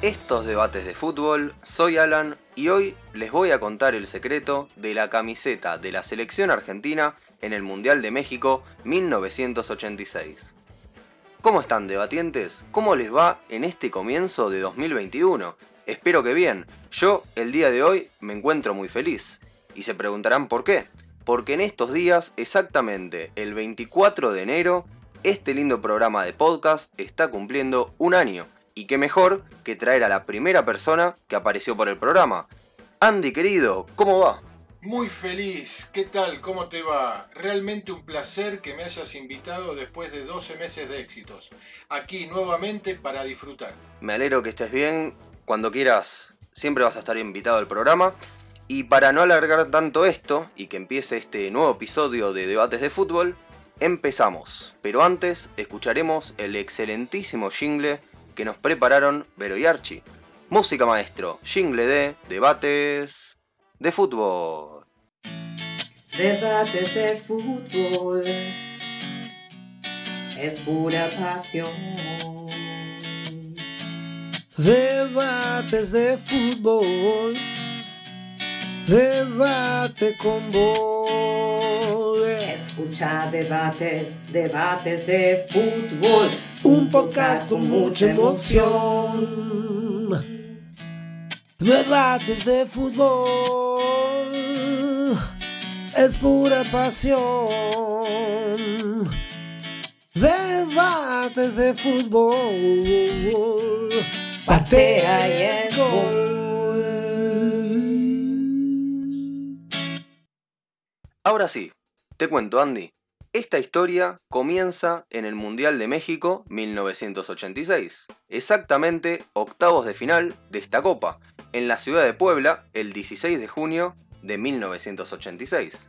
estos debates de fútbol, soy Alan y hoy les voy a contar el secreto de la camiseta de la selección argentina en el Mundial de México 1986. ¿Cómo están debatientes? ¿Cómo les va en este comienzo de 2021? Espero que bien. Yo el día de hoy me encuentro muy feliz. Y se preguntarán por qué. Porque en estos días, exactamente el 24 de enero, este lindo programa de podcast está cumpliendo un año. Y qué mejor que traer a la primera persona que apareció por el programa. Andy querido, ¿cómo va? Muy feliz, ¿qué tal? ¿Cómo te va? Realmente un placer que me hayas invitado después de 12 meses de éxitos. Aquí nuevamente para disfrutar. Me alegro que estés bien. Cuando quieras, siempre vas a estar invitado al programa. Y para no alargar tanto esto y que empiece este nuevo episodio de Debates de Fútbol, empezamos. Pero antes, escucharemos el excelentísimo jingle que nos prepararon Vero y Archie. Música maestro, jingle de Debates de Fútbol. Debates de fútbol es pura pasión. Debates de fútbol, debate con vos. Escucha debates, debates de fútbol. Un podcast con mucha emoción. Debates de fútbol, es pura pasión. Debates de fútbol, patea y es gol. Ahora sí, te cuento Andy. Esta historia comienza en el Mundial de México 1986, exactamente octavos de final de esta copa, en la ciudad de Puebla el 16 de junio de 1986.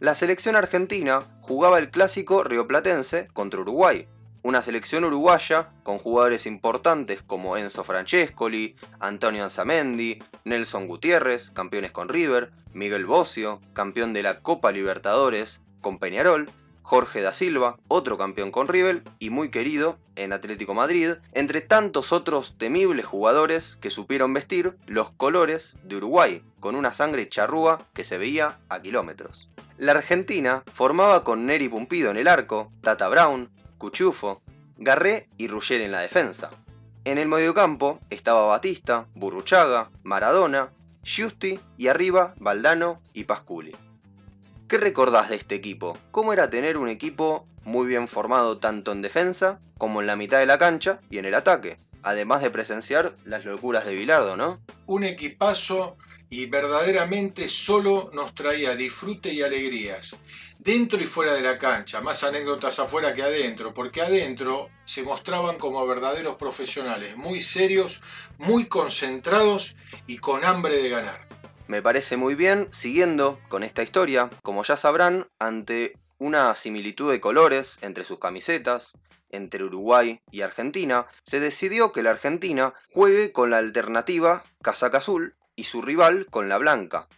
La selección argentina jugaba el clásico rioplatense contra Uruguay, una selección uruguaya con jugadores importantes como Enzo Francescoli, Antonio Anzamendi, Nelson Gutiérrez, campeones con River, Miguel Bocio, campeón de la Copa Libertadores con Peñarol, Jorge da Silva, otro campeón con River y muy querido en Atlético Madrid, entre tantos otros temibles jugadores que supieron vestir los colores de Uruguay, con una sangre charrúa que se veía a kilómetros. La Argentina formaba con Neri Pumpido en el arco, Tata Brown, Cuchufo, Garré y Ruggier en la defensa. En el mediocampo estaba Batista, Burruchaga, Maradona, Giusti y arriba Valdano y Pasculi. ¿Qué recordás de este equipo? ¿Cómo era tener un equipo muy bien formado tanto en defensa como en la mitad de la cancha y en el ataque? Además de presenciar las locuras de Bilardo, ¿no? Un equipazo y verdaderamente solo nos traía disfrute y alegrías. Dentro y fuera de la cancha, más anécdotas afuera que adentro, porque adentro se mostraban como verdaderos profesionales, muy serios, muy concentrados y con hambre de ganar. Me parece muy bien, siguiendo con esta historia, como ya sabrán, ante una similitud de colores entre sus camisetas, entre Uruguay y Argentina, se decidió que la Argentina juegue con la alternativa casaca azul y su rival con la blanca.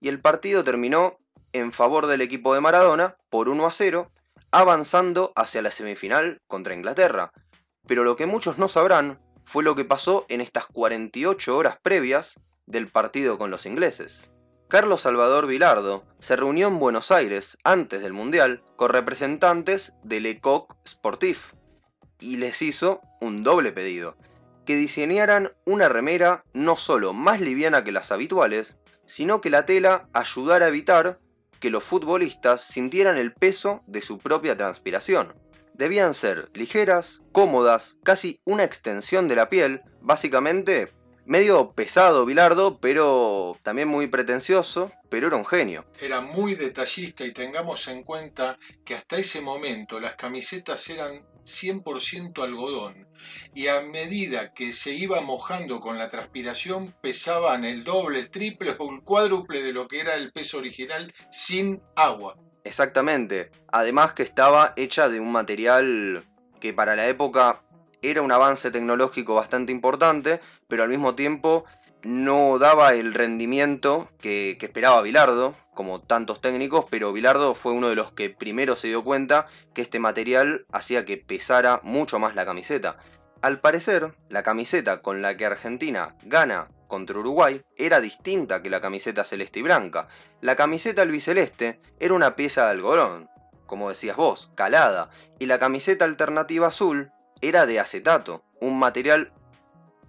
Y el partido terminó en favor del equipo de Maradona por 1 a 0, avanzando hacia la semifinal contra Inglaterra. Pero lo que muchos no sabrán fue lo que pasó en estas 48 horas previas del partido con los ingleses. Carlos Salvador Vilardo se reunió en Buenos Aires antes del Mundial con representantes del Lecoq Sportif y les hizo un doble pedido, que diseñaran una remera no solo más liviana que las habituales, sino que la tela ayudara a evitar que los futbolistas sintieran el peso de su propia transpiración. Debían ser ligeras, cómodas, casi una extensión de la piel, básicamente medio pesado Bilardo, pero también muy pretencioso, pero era un genio. Era muy detallista y tengamos en cuenta que hasta ese momento las camisetas eran 100% algodón y a medida que se iba mojando con la transpiración pesaban el doble, el triple o el cuádruple de lo que era el peso original sin agua. Exactamente. Además que estaba hecha de un material que para la época era un avance tecnológico bastante importante, pero al mismo tiempo no daba el rendimiento que, esperaba Bilardo, como tantos técnicos, pero Bilardo fue uno de los que primero se dio cuenta que este material hacía que pesara mucho más la camiseta. Al parecer, la camiseta con la que Argentina gana contra Uruguay era distinta que la camiseta celeste y blanca. La camiseta albiceleste era una pieza de algodón, como decías vos, calada, y la camiseta alternativa azul era de acetato, un material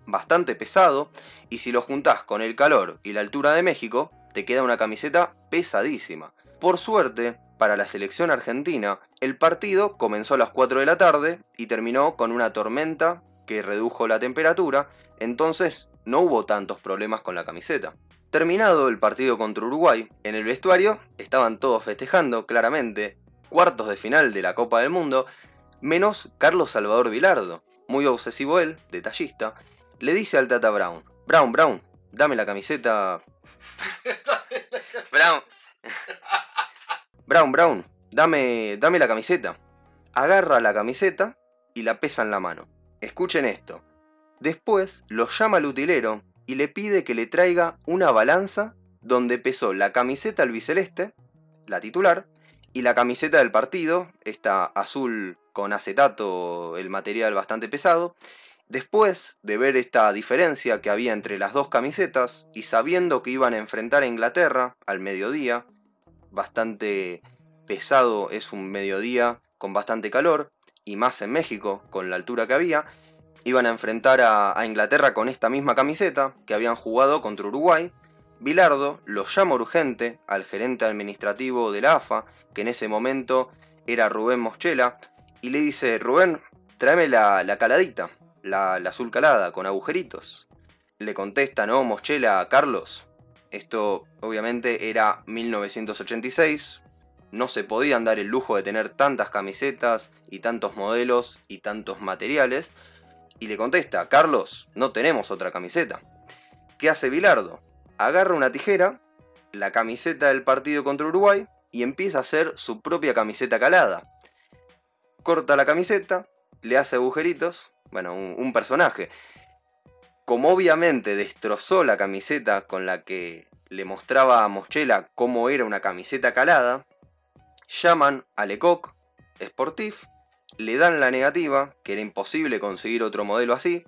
bastante pesado, y si lo juntás con el calor y la altura de México, te queda una camiseta pesadísima. Por suerte, para la selección argentina, el partido comenzó a las 4 de la tarde y terminó con una tormenta que redujo la temperatura, entonces no hubo tantos problemas con la camiseta. Terminado el partido contra Uruguay, en el vestuario estaban todos festejando, claramente, cuartos de final de la Copa del Mundo, menos Carlos Salvador Vilardo, muy obsesivo él, detallista, le dice al Tata Brown, Brown, Brown, dame la camiseta... Brown. Brown, Brown, dame, dame la camiseta. Agarra la camiseta y la pesa en la mano. Escuchen esto. Después lo llama al utilero y le pide que le traiga una balanza donde pesó la camiseta albiceleste, la titular, y la camiseta del partido, esta azul con acetato, el material bastante pesado. Después de ver esta diferencia que había entre las dos camisetas y sabiendo que iban a enfrentar a Inglaterra al mediodía, bastante pesado es un mediodía con bastante calor, y más en México con la altura que había, iban a enfrentar a, a Inglaterra con esta misma camiseta que habían jugado contra Uruguay Bilardo lo llama urgente al gerente administrativo de la AFA, que en ese momento era Rubén Moschela, y le dice, Rubén, tráeme la, la caladita, la, la, azul calada, con agujeritos. Le contesta, no, Moschela, Carlos. Esto obviamente era 1986, no se podían dar el lujo de tener tantas camisetas y tantos modelos y tantos materiales. Y le contesta, Carlos, no tenemos otra camiseta. ¿Qué hace Bilardo? Agarra una tijera, la camiseta del partido contra Uruguay y empieza a hacer su propia camiseta calada. Corta la camiseta, le hace agujeritos, bueno, un, un personaje. Como obviamente destrozó la camiseta con la que le mostraba a Moschela cómo era una camiseta calada, llaman a Lecoq Sportif, le dan la negativa, que era imposible conseguir otro modelo así,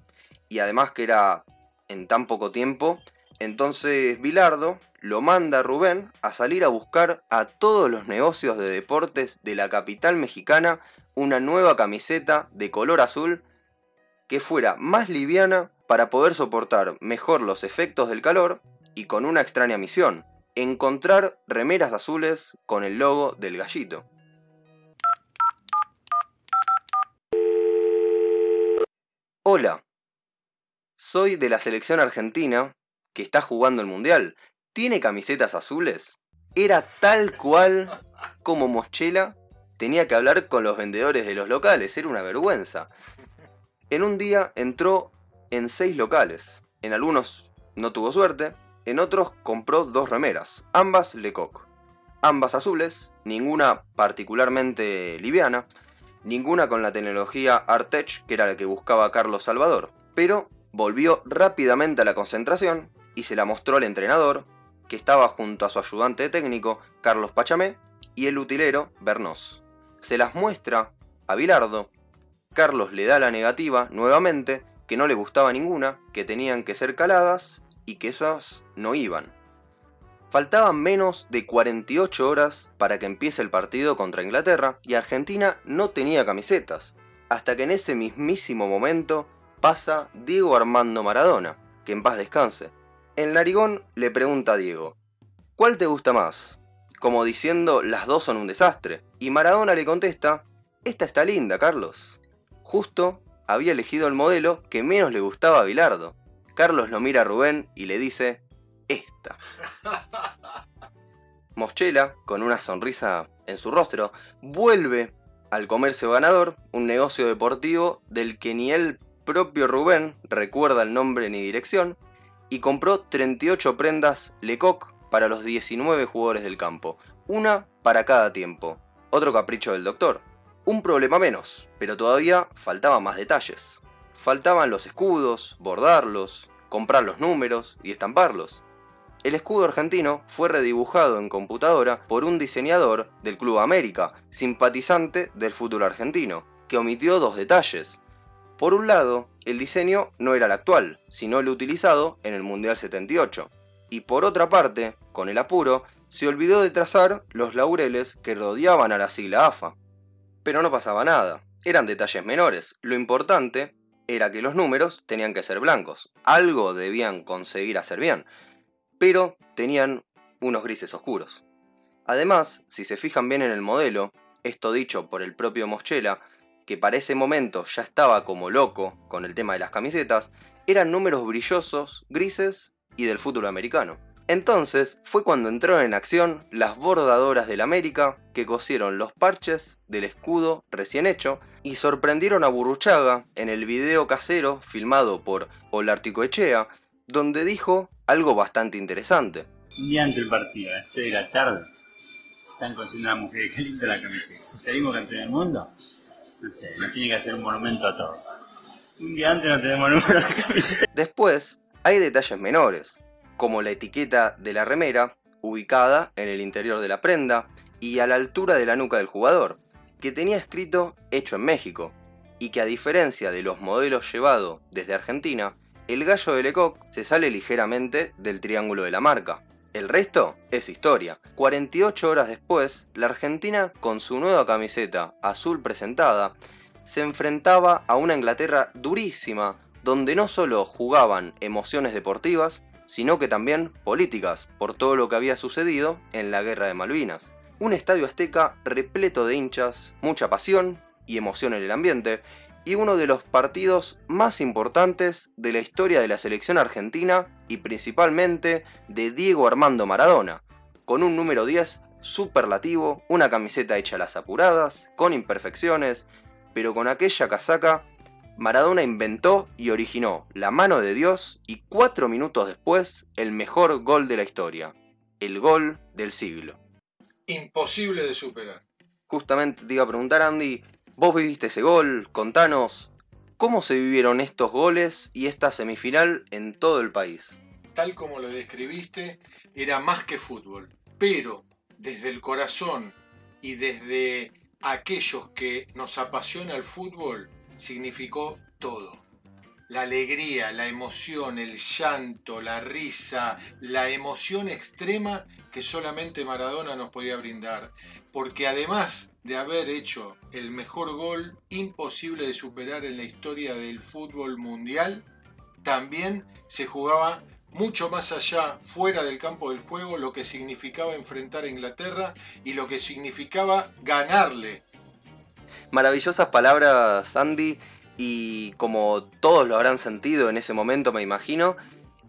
y además que era en tan poco tiempo entonces Bilardo lo manda a Rubén a salir a buscar a todos los negocios de deportes de la capital mexicana una nueva camiseta de color azul que fuera más liviana para poder soportar mejor los efectos del calor y con una extraña misión, encontrar remeras azules con el logo del gallito. Hola, soy de la selección argentina que está jugando el mundial, ¿tiene camisetas azules? Era tal cual como Moschela tenía que hablar con los vendedores de los locales, era una vergüenza. En un día entró en seis locales, en algunos no tuvo suerte, en otros compró dos remeras, ambas Lecoq, ambas azules, ninguna particularmente liviana, ninguna con la tecnología Artech que era la que buscaba Carlos Salvador, pero volvió rápidamente a la concentración y se la mostró al entrenador, que estaba junto a su ayudante técnico, Carlos Pachamé, y el utilero, Bernos. Se las muestra a Bilardo. Carlos le da la negativa nuevamente, que no le gustaba ninguna, que tenían que ser caladas y que esas no iban. Faltaban menos de 48 horas para que empiece el partido contra Inglaterra y Argentina no tenía camisetas, hasta que en ese mismísimo momento pasa Diego Armando Maradona, que en paz descanse, el narigón le pregunta a Diego, ¿cuál te gusta más? Como diciendo, las dos son un desastre. Y Maradona le contesta, esta está linda, Carlos. Justo había elegido el modelo que menos le gustaba a Bilardo. Carlos lo mira a Rubén y le dice, esta. Moschela, con una sonrisa en su rostro, vuelve al comercio ganador, un negocio deportivo del que ni el propio Rubén recuerda el nombre ni dirección, y compró 38 prendas Lecoq para los 19 jugadores del campo, una para cada tiempo. Otro capricho del doctor. Un problema menos, pero todavía faltaban más detalles. Faltaban los escudos, bordarlos, comprar los números y estamparlos. El escudo argentino fue redibujado en computadora por un diseñador del Club América, simpatizante del fútbol argentino, que omitió dos detalles. Por un lado, el diseño no era el actual, sino el utilizado en el Mundial 78. Y por otra parte, con el apuro, se olvidó de trazar los laureles que rodeaban a la sigla AFA. Pero no pasaba nada, eran detalles menores. Lo importante era que los números tenían que ser blancos. Algo debían conseguir hacer bien, pero tenían unos grises oscuros. Además, si se fijan bien en el modelo, esto dicho por el propio Moschella, que para ese momento ya estaba como loco con el tema de las camisetas, eran números brillosos, grises y del fútbol americano. Entonces fue cuando entraron en acción las bordadoras del América que cosieron los parches del escudo recién hecho y sorprendieron a Burruchaga en el video casero filmado por Olarticoechea, donde dijo algo bastante interesante. Un día antes partido, a las 6 de la tarde, están cosiendo una mujer que linda la camiseta. Salimos campeón del mundo, no sé, no tiene que hacer un monumento a todo. Un día antes no tenemos número. Después, hay detalles menores, como la etiqueta de la remera, ubicada en el interior de la prenda y a la altura de la nuca del jugador, que tenía escrito hecho en México, y que a diferencia de los modelos llevados desde Argentina, el gallo de Lecoq se sale ligeramente del triángulo de la marca. El resto es historia. 48 horas después, la Argentina, con su nueva camiseta azul presentada, se enfrentaba a una Inglaterra durísima, donde no solo jugaban emociones deportivas, sino que también políticas, por todo lo que había sucedido en la Guerra de Malvinas. Un estadio azteca repleto de hinchas, mucha pasión y emoción en el ambiente, y uno de los partidos más importantes de la historia de la selección argentina y principalmente de Diego Armando Maradona, con un número 10 superlativo, una camiseta hecha a las apuradas, con imperfecciones, pero con aquella casaca Maradona inventó y originó la mano de Dios y cuatro minutos después el mejor gol de la historia, el gol del siglo. Imposible de superar. Justamente te iba a preguntar Andy, vos viviste ese gol, contanos, ¿cómo se vivieron estos goles y esta semifinal en todo el país? Tal como lo describiste, era más que fútbol, pero desde el corazón y desde aquellos que nos apasiona el fútbol, significó todo. La alegría, la emoción, el llanto, la risa, la emoción extrema que solamente Maradona nos podía brindar. Porque además de haber hecho el mejor gol imposible de superar en la historia del fútbol mundial, también se jugaba mucho más allá, fuera del campo del juego, lo que significaba enfrentar a Inglaterra y lo que significaba ganarle Maravillosas palabras, Andy, y como todos lo habrán sentido en ese momento, me imagino.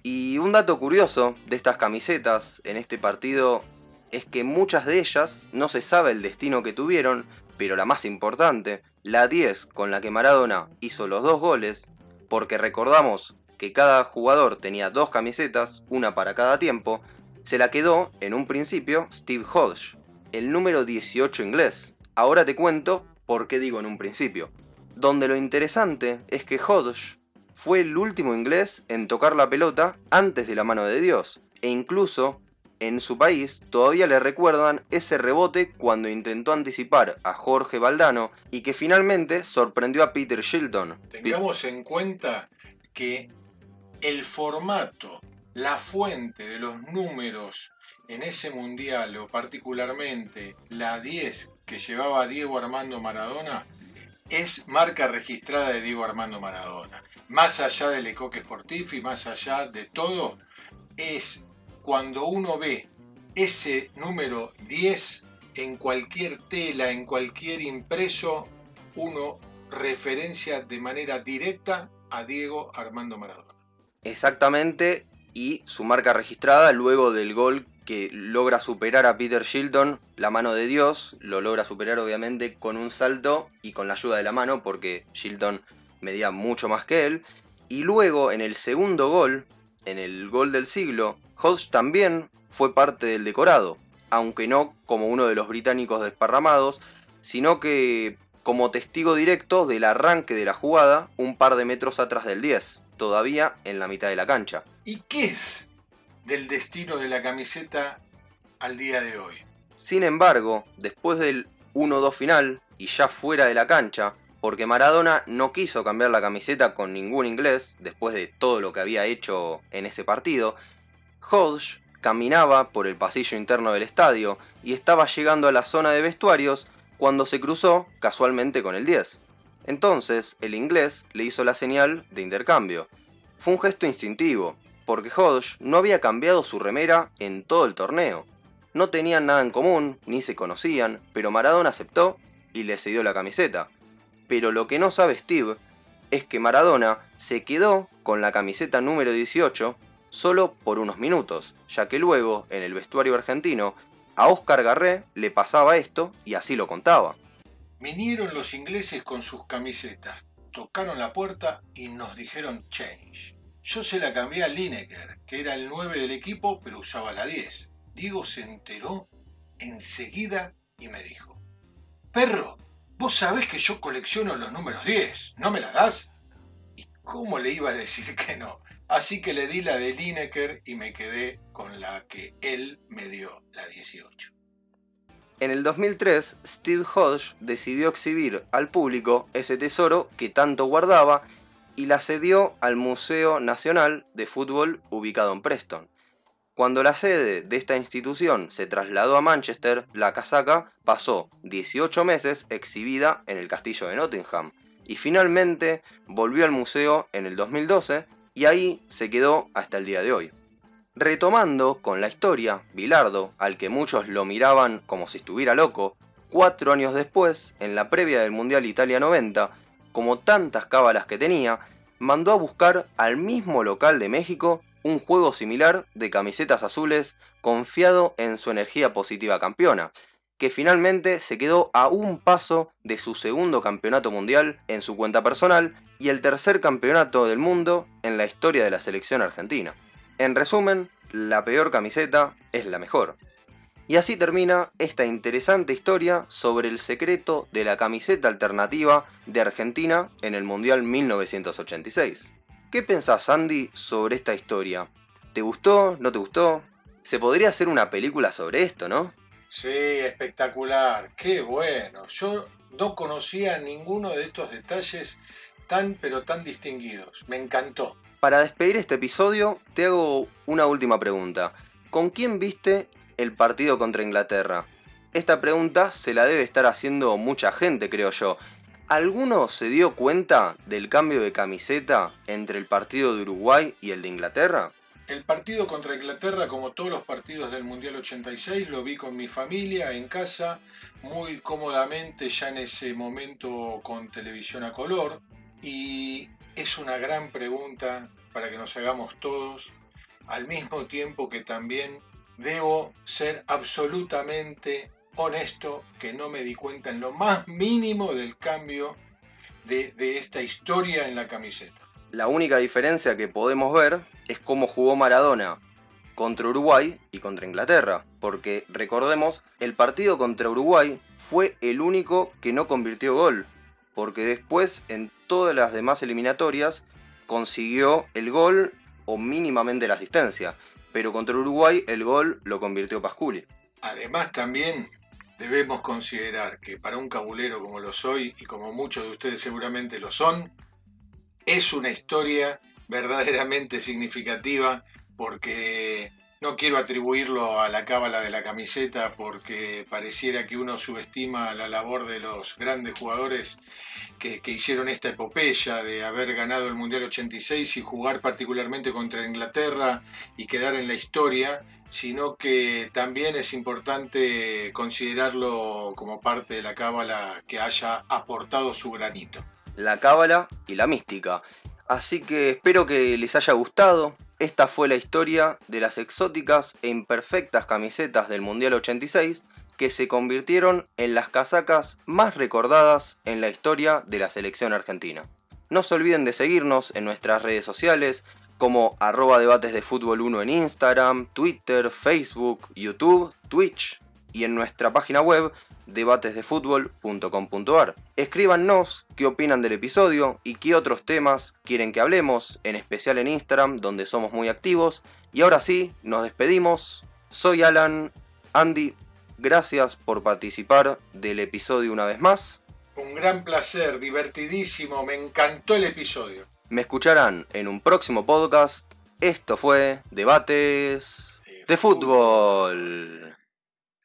Y un dato curioso de estas camisetas en este partido es que muchas de ellas no se sabe el destino que tuvieron, pero la más importante, la 10 con la que Maradona hizo los dos goles, porque recordamos que cada jugador tenía dos camisetas, una para cada tiempo, se la quedó en un principio Steve Hodge, el número 18 inglés. Ahora te cuento por qué digo en un principio. Donde lo interesante es que Hodge fue el último inglés en tocar la pelota antes de la mano de Dios, e incluso en su país todavía le recuerdan ese rebote cuando intentó anticipar a Jorge Valdano y que finalmente sorprendió a Peter Shilton. Tengamos en cuenta que el formato, la fuente de los números en ese mundial, o particularmente la 10 que llevaba Diego Armando Maradona, es marca registrada de Diego Armando Maradona. Más allá del Ecoque Sportif y más allá de todo, es cuando uno ve ese número 10 en cualquier tela, en cualquier impreso, uno referencia de manera directa a Diego Armando Maradona. Exactamente, y su marca registrada luego del gol que logra superar a Peter Shilton, la mano de Dios, lo logra superar obviamente con un salto y con la ayuda de la mano porque Shilton medía mucho más que él. Y luego en el segundo gol, en el gol del siglo, Hodge también fue parte del decorado, aunque no como uno de los británicos desparramados, sino que como testigo directo del arranque de la jugada un par de metros atrás del 10, todavía en la mitad de la cancha. ¿Y qué es del destino de la camiseta al día de hoy? Sin embargo, después del 1-2 final y ya fuera de la cancha, porque Maradona no quiso cambiar la camiseta con ningún inglés después de todo lo que había hecho en ese partido. Hodge caminaba por el pasillo interno del estadio y estaba llegando a la zona de vestuarios cuando se cruzó casualmente con el 10. Entonces el inglés le hizo la señal de intercambio. Fue un gesto instintivo, porque Hodge no había cambiado su remera en todo el torneo. No tenían nada en común, ni se conocían, pero Maradona aceptó y le cedió la camiseta. Pero lo que no sabe Steve es que Maradona se quedó con la camiseta número 18 solo por unos minutos, ya que luego, en el vestuario argentino, a Oscar Garré le pasaba esto y así lo contaba. Vinieron los ingleses con sus camisetas, tocaron la puerta y nos dijeron change. Yo se la cambié a Lineker, que era el 9 del equipo, pero usaba la 10. Diego se enteró enseguida y me dijo, Perro, vos sabés que yo colecciono los números 10, ¿no me la das? ¿Y cómo le iba a decir que no? Así que le di la de Lineker y me quedé con la que él me dio, la 18. En el 2003, Steve Hodge decidió exhibir al público ese tesoro que tanto guardaba y la cedió al Museo Nacional de Fútbol ubicado en Preston. Cuando la sede de esta institución se trasladó a Manchester, la casaca pasó 18 meses exhibida en el castillo de Nottingham y finalmente volvió al museo en el 2012 y ahí se quedó hasta el día de hoy. Retomando con la historia, Bilardo, al que muchos lo miraban como si estuviera loco, cuatro años después, en la previa del Mundial Italia 90, como tantas cábalas que tenía, mandó a buscar al mismo local de México un juego similar de camisetas azules confiado en su energía positiva campeona, que finalmente se quedó a un paso de su segundo campeonato mundial en su cuenta personal y el tercer campeonato del mundo en la historia de la selección argentina. En resumen, la peor camiseta es la mejor. Y así termina esta interesante historia sobre el secreto de la camiseta alternativa de Argentina en el Mundial 1986. ¿Qué pensás, Andy, sobre esta historia? ¿Te gustó? ¿No te gustó? Se podría hacer una película sobre esto, ¿no? Sí, espectacular, qué bueno. Yo no conocía ninguno de estos detalles tan pero tan distinguidos. Me encantó. Para despedir este episodio, te hago una última pregunta. ¿Con quién viste el partido contra Inglaterra? Esta pregunta se la debe estar haciendo mucha gente, creo yo. ¿Alguno se dio cuenta del cambio de camiseta entre el partido de Uruguay y el de Inglaterra? El partido contra Inglaterra, como todos los partidos del Mundial 86, lo vi con mi familia en casa, muy cómodamente ya en ese momento con televisión a color. Y es una gran pregunta para que nos hagamos todos, al mismo tiempo que también debo ser absolutamente honesto que no me di cuenta en lo más mínimo del cambio de, esta historia en la camiseta. La única diferencia que podemos ver es cómo jugó Maradona contra Uruguay y contra Inglaterra, porque recordemos, el partido contra Uruguay fue el único que no convirtió gol, porque después en todas las demás eliminatorias consiguió el gol o mínimamente la asistencia, pero contra Uruguay el gol lo convirtió Pasculi. Además también debemos considerar que para un cabulero como lo soy y como muchos de ustedes seguramente lo son, es una historia verdaderamente significativa porque no quiero atribuirlo a la cábala de la camiseta porque pareciera que uno subestima la labor de los grandes jugadores que, hicieron esta epopeya de haber ganado el Mundial 86 y jugar particularmente contra Inglaterra y quedar en la historia, sino que también es importante considerarlo como parte de la cábala que haya aportado su granito la cábala y la mística. Así que espero que les haya gustado. Esta fue la historia de las exóticas e imperfectas camisetas del Mundial 86 que se convirtieron en las casacas más recordadas en la historia de la selección argentina. No se olviden de seguirnos en nuestras redes sociales como arroba debates de fútbol 1 en Instagram, Twitter, Facebook, YouTube, Twitch y en nuestra página web debatesdefutbol.com.ar. Escríbanos qué opinan del episodio y qué otros temas quieren que hablemos, en especial en Instagram, donde somos muy activos. Y ahora sí, nos despedimos. Soy Alan, Andy, gracias por participar del episodio una vez más Un gran placer, divertidísimo, me encantó el episodio. Me escucharán en un próximo podcast. Esto fue Debates De de Fútbol.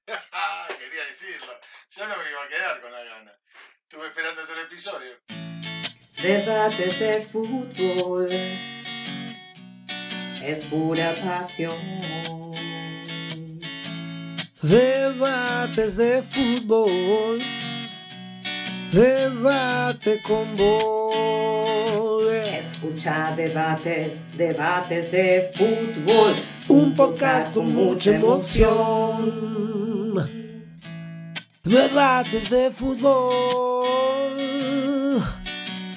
Quería decirlo. Yo no me iba a quedar con la gana. Estuve esperando todo el episodio. Debates de fútbol. Es pura pasión. Debates de fútbol. Debate con vos. Escucha debates, debates de fútbol. Un podcast con mucha emoción. Debates de fútbol.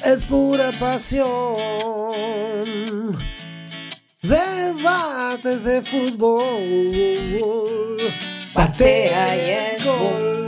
Es pura pasión. Debates de fútbol. Patea y es gol.